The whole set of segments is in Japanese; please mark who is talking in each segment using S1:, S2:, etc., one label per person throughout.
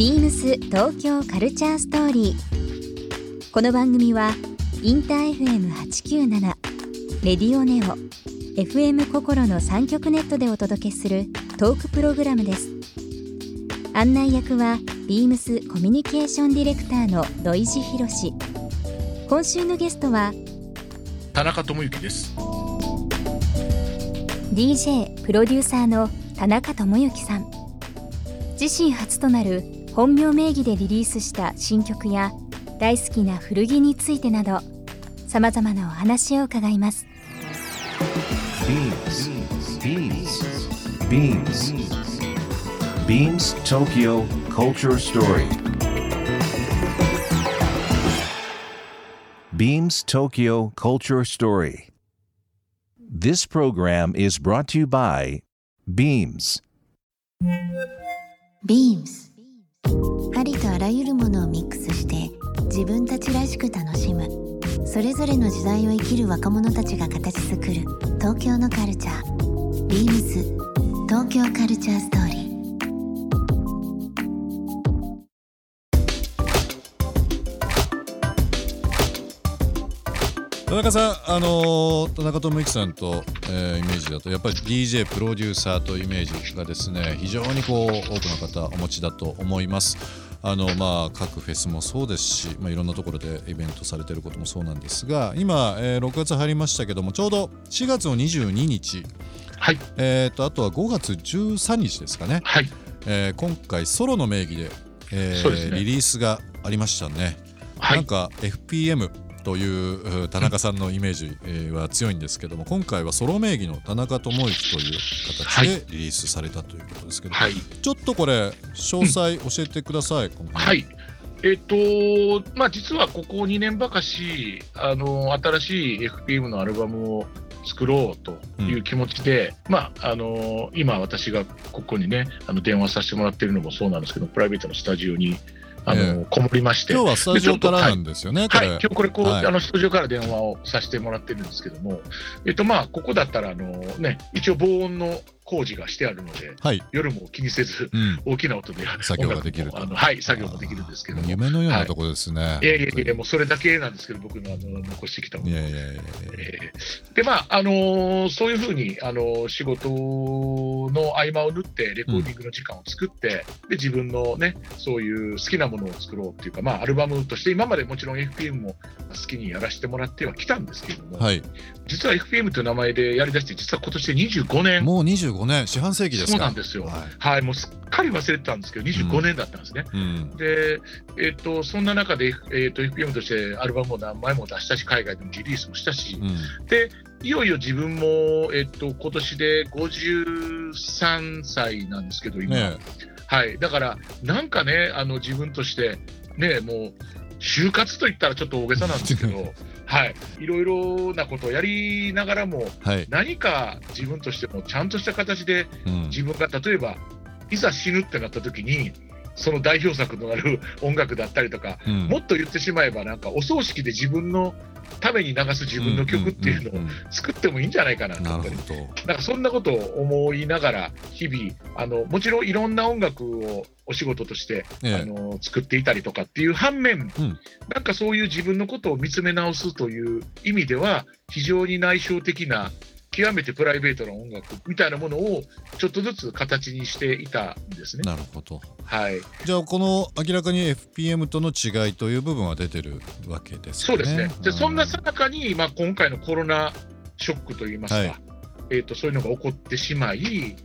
S1: ビームス東京カルチャーストーリー。この番組はインター FM897 レディオネオ FM 心の三極ネットでお届けするトークプログラムです。案内役はビームスコミュニケーションディレクターの土井博志。今週のゲストは
S2: 田中智之です
S1: DJ プロデューサーの田中智之さん自身初となる本名名義でリリースした新曲や大好きな古着についてなどさまざまなお話を伺います
S3: BeamsBeamsBeamsTokyo Culture Story Beams Tokyo Culture Story This program is brought to you by Beams
S4: Beams ありとあらゆるものをミックスして自分たちらしく楽しむ。それぞれの時代を生きる若者たちが形作る。東京のカルチャー。Beams 東京カルチャーストーリー。
S5: 田中さん、あのー田中智之さんと、えーイメージだとやっぱり DJ プロデューサーというイメージがですね非常にこう多くの方お持ちだと思います。あのまあ、各フェスもそうですし、まあ、いろんなところでイベントされてることもそうなんですが今、えー6月入りましたけどもちょうど4月の22日、
S2: はい。
S5: えー、とあとは5月13日ですかね、
S2: はい。
S5: えー今回ソロの名義で,、えー
S2: ね。
S5: リリースがありましたね。
S2: はい。
S5: なんか FPM というう田中さんのイメージえーは強いんですけども今回はソロ名義の田中智之という形でリリースされたということですけど、
S2: はい。
S5: ちょっとこれ詳細教えてください、この
S2: はい。えっ、とまあ実はここ2年ばかしあの新しい FPM のアルバムを作ろうという気持ちで、まああの今私がここにねあの電話させてもらってるのもそうなんですけどプライベートのスタジオにあの、
S5: え
S2: こもりまして。
S5: 今日はスタジオからなんですよね、こ
S2: はい、
S5: れ。
S2: 今日これこう、
S5: はい。
S2: あのスタジオから電話をさせてもらってるんですけども、えっとまあここだったらあのね一応防音の工事がしてあるので
S5: はい、
S2: 夜も気にせず
S5: うん、
S2: 大きな音で
S5: 作業ができる
S2: はい作業もできるんですけど
S5: 夢のようなところですね。
S2: やいやいやもうそれだけなんですけど僕のあの残してきたもの。
S5: いやいやいやいや
S2: えーでまああのーそういうふうに、あのー仕事の合間を縫ってレコーディングの時間を作って、で自分のねそういう好きなものを作ろうっていうか、まあ、アルバムとして今までもちろん FPM も好きにやらせてもらってはきたんですけども、
S5: はい、
S2: 実は FPM という名前でやりだして実は今年で25年。
S5: もう25年、四半世紀ですか。
S2: そうなんですよ。
S5: はい
S2: はいもうすっかり忘れてたんですけど25年だったんですね。
S5: うん、
S2: で、えっとそんな中で、えっと FPM としてアルバムを何枚も出したし海外でもリリースもしたし、
S5: うん、
S2: でいよいよ自分も、えっと今年で53歳なんですけど、今、
S5: ね
S2: はい、だから、なんかね、あの自分として、ね、もう、就活といったらちょっと大げさなんですけど、はい、いろいろなことをやりながらも、
S5: はい、
S2: 何か自分としてもちゃんとした形で、
S5: うん、
S2: 自分が例えば、いざ死ぬってなった時に、その代表作となる音楽だったりとか、
S5: うん。
S2: もっと言ってしまえば、なんかお葬式で自分のために流す自分の曲っていうのを作ってもいいんじゃないかなと。
S5: な
S2: んかそんなことを思いながら、日々あの、もちろんいろんな音楽をお仕事として、
S5: ええ。
S2: あの作っていたりとかっていう反面、
S5: うん。
S2: なんかそういう自分のことを見つめ直すという意味では、非常に内省的な、極めてプライベートな音楽みたいなものをちょっとずつ形にしていたんですね。
S5: なるほど。
S2: はい、
S5: じゃあこの明らかに FPM との違いという部分は出てるわけですね。
S2: そうですね。で、
S5: ん
S2: そんなさなかに、まあ、今回のコロナショックといいますか、
S5: はい
S2: えー、とそういうのが起こってしまい、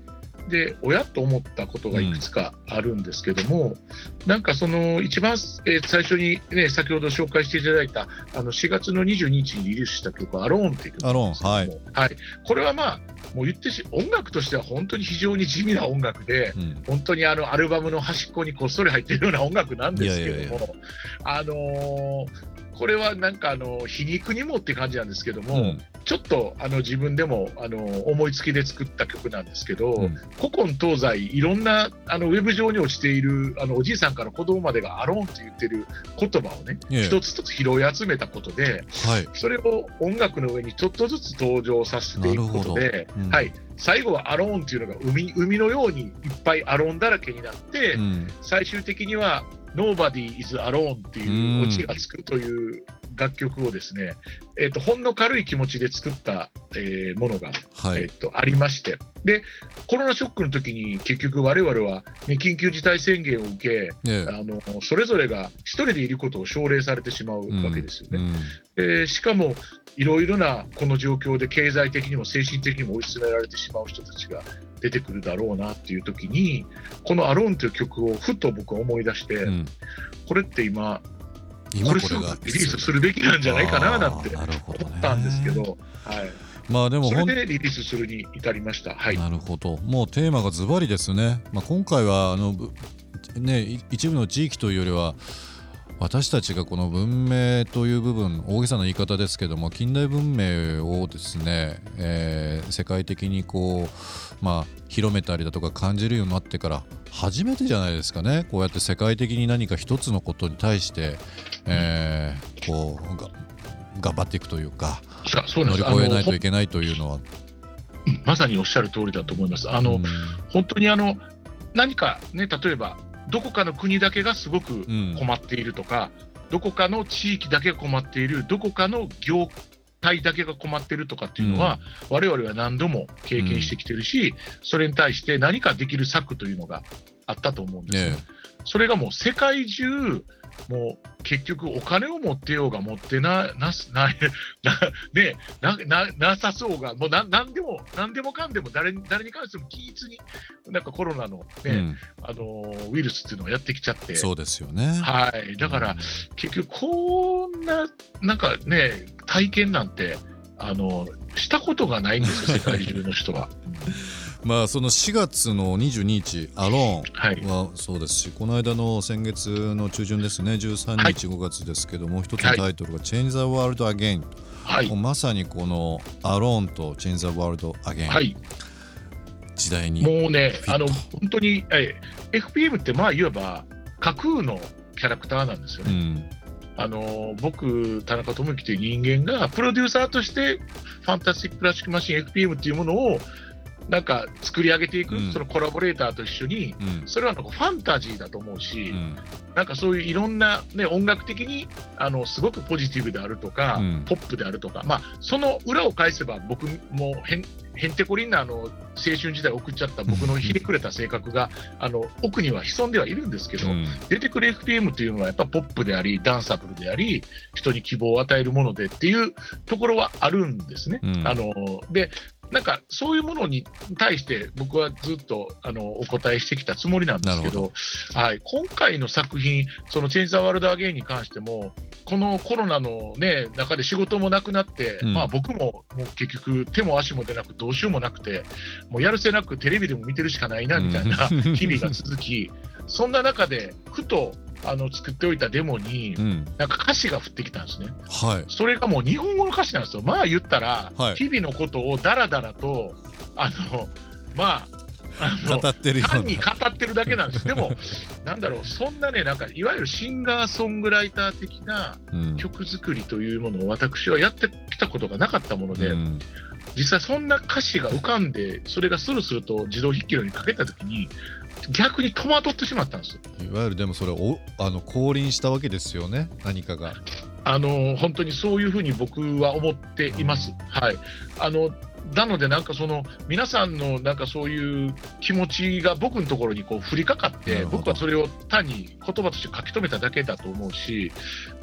S2: で、親と思ったことがいくつかあるんですけども、なんかその一番、えー最初にね、先ほど紹介していただいた、あの4月の22日にリリースした曲、アローンっていう曲ですけども
S5: アロ
S2: はい。これはまあ、もう言ってし、音楽としては本当に非常に地味な音楽で、
S5: うん。
S2: 本当にあのアルバムの端っこにこっそり入ってるような音楽なんですけども、
S5: いやいやいや。
S2: あのーこれはなんかあの皮肉にもって感じなんですけども、
S5: うん。
S2: ちょっとあの自分でもあの思いつきで作った曲なんですけど、
S5: うん。
S2: 古今東西、いろんなあのウェブ上に落ちているあのおじいさんから子供までがアローンって言ってる言葉をね、
S5: ええ。
S2: 一つ一つ拾い集めたことで、
S5: はい。
S2: それを音楽の上にちょっとずつ登場させていくことで
S5: うん、
S2: はい、最後はアローンっていうのが海海のようにいっぱいアローンだらけになって、
S5: うん。
S2: 最終的には Nobody is alone っていうオチがつくという楽曲をですね、えっとほんの軽い気持ちで作った、えーものが、
S5: はい。
S2: えっとありまして。でコロナショックの時に結局我々は、ね、緊急事態宣言を受け
S5: ええ。
S2: あのそれぞれが一人でいることを奨励されてしまうわけですよね。
S5: うん
S2: えーしかもいろいろなこの状況で経済的にも精神的にも追い詰められてしまう人たちが出てくるだろうなっていう時にこの「アローンという曲をふと僕は思い出して、
S5: うん。
S2: これって今
S5: 今これが
S2: リリースするべきなんじゃないかななんて思ったんですけど、はい、
S5: まあでも
S2: それでリリースするに至りました。はい。
S5: なるほど。もうテーマがズバリですね、まあ、今回はあのぶねい一部の地域というよりは私たちがこの文明という部分大げさな言い方ですけども近代文明をですね、えー世界的にこうまあ広めたりだとか感じるようになってから初めてじゃないですかねこうやって世界的に何か一つのことに対して、えーこうが頑張っていくというか乗り越えないといけないというのは。
S2: まさにおっしゃる通りだと思います。あの、
S5: うん
S2: 本当にあの何かね例えばどこかの国だけがすごく
S5: うん。
S2: 困っているとか、どこかの地域だけが困っているどこかの業態だけが困っているとかっていうのは、我々は何度も経験してきてるし、それに対して何かできる策というのがあったと思うんですよ。
S5: ね
S2: それがもう世界中もう結局お金を持ってようが持ってななすなな,、ね、なななさそうがもうななんでもなんでもかんでも誰に誰に関しても均一になんかコロナの、ね
S5: うん
S2: あのウイルスっていうのがやってきちゃって。
S5: そうですよね。
S2: はい、だから、結局こんななんかね体験なんてあのしたことがないんですよ世界中の人は。
S5: まあその4月の22日アロ
S2: はい
S5: ーンはそうですしこの間の先月の中旬ですね13
S2: はい。
S5: 日5月ですけども一つのタイトルが「Change the World Again」
S2: はい。
S5: まさにこのアローンと Change the World Again、
S2: はい。
S5: 時代に
S2: もうねあの本当に、え FPM って、まあ、いわば架空のキャラクターなんですよね。
S5: うん。
S2: あの僕、田中智之という人間が、プロデューサーとして、ファンタスティック・プラスチック・マシン FPM っていうものを、なんか作り上げていく、
S5: うん。
S2: そのコラボレーターと一緒に、
S5: うん。
S2: それはなんかファンタジーだと思うし、
S5: うん。
S2: なんかそういういろんな、ね、音楽的にあのすごくポジティブであるとか、
S5: うん。
S2: ポップであるとか、まあ、その裏を返せば、僕もへんへんてこりんなあの青春時代を送っちゃった僕のひねくれた性格があの奥には潜んではいるんですけど、
S5: うん。
S2: 出てくる FPM というのはやっぱポップであり、ダンサブルであり、人に希望を与えるものでっていうところはあるんですね。
S5: うん。
S2: あのでなんかそういうものに対して僕はずっとあのお答えしてきたつもりなんですけど、はい、今回の作品、そのチェンジ・ザ・ワールド・アゲインに関しても、このコロナの、ね、中で仕事もなくなって、
S5: うん。
S2: まあ、僕ももう結局、手も足も出なく、どうしようもなくて、もうやるせなくテレビでも見てるしかないなみたいな
S5: うん。
S2: 日々が続き、そんな中で、ふとあの作っておいたデモに
S5: う、ん
S2: なんか歌詞が降ってきたんですね。
S5: はい
S2: それがもう日本語の歌詞なんですよ。まあ言ったら、
S5: はい
S2: 日々のことをだらだらと、あの、まあ、あの
S5: 語ってる
S2: 単に語
S5: な
S2: ってるだけなんです。でも、なんだろう、そんなね、なんか、いわゆるシンガーソングライター的な
S5: うん
S2: 曲作りというものを私はやってきたことがなかったもので、
S5: うん
S2: 実際そんな歌詞が浮かんで、それがスルスルと自動筆記のようにかけたときに、逆に戸惑ってしまったんですよ。
S5: いわゆるでもそれをあの降臨したわけですよね何かが。
S2: あの本当にそういうふうに僕は思っています。はい、あのなので、なんかその皆さんのなんかそういう気持ちが僕のところにこう降りかかって、僕はそれを単に言葉として書き留めただけだと思うし、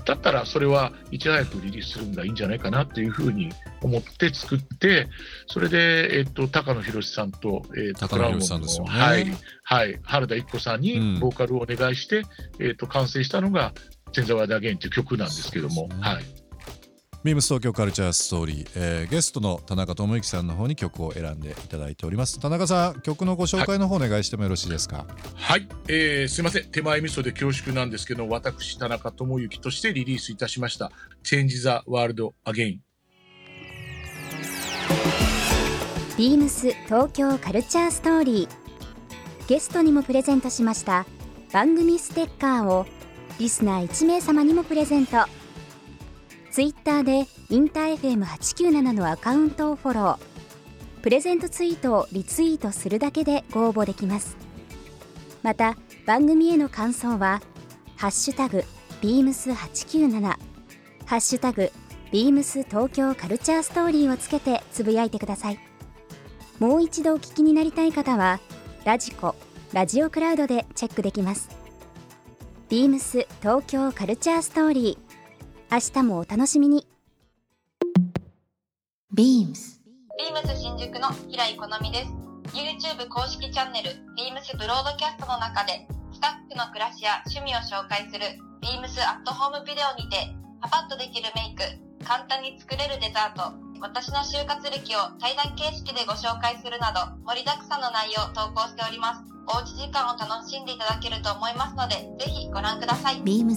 S2: だったらそれはいち早くリリースするのがいいんじゃないかなっていうふうに思って作って、それで、えっと、高野博さんと、えっと、
S5: 高野博さんですよね。
S2: はいはい、原田一子さん
S5: うん。
S2: にボーカルをお願いして、えっと、完成したのが、チェンザワーダーゲインという曲なんですけども、
S5: ね。
S2: はい。
S5: ビームス東京カルチャーストーリー、えーゲストの田中智之さんの方に曲を選んでいただいております。田中さん曲のご紹介の方お願いしてもよろしいですか？
S2: はい、えーすいません。手前味噌で恐縮なんですけど私田中智之としてリリースいたしました「Change the World Again」
S1: ビームス東京カルチャーストーリー。ゲストにもプレゼントしました番組ステッカーをリスナー1名様にもプレゼントツイッターでインター FM897 のアカウントをフォロー。プレゼントツイートをリツイートするだけでご応募できます。また番組への感想は「ハッシュタグビームス897」「ハッシュタグビームス東京カルチャーストーリー」をつけてつぶやいてください。もう一度お聞きになりたい方はラジコラジオクラウドでチェックできます。ビームス東京カルチャーストーリー。明日もお楽しみに
S4: beams
S6: ビームス新宿の平井好みです。YouTube 公式チャンネル、ビームスブロードキャストの中で、スタッフの暮らしや趣味を紹介する、ビームスアットホームビデオにて、パパッとできるメイク、簡単に作れるデザート、私の就活歴を対談形式でご紹介するなど、盛りだくさんの内容を投稿しております。おうち時間を楽しんでいただけると思いますので、ぜひご覧ください。
S4: beams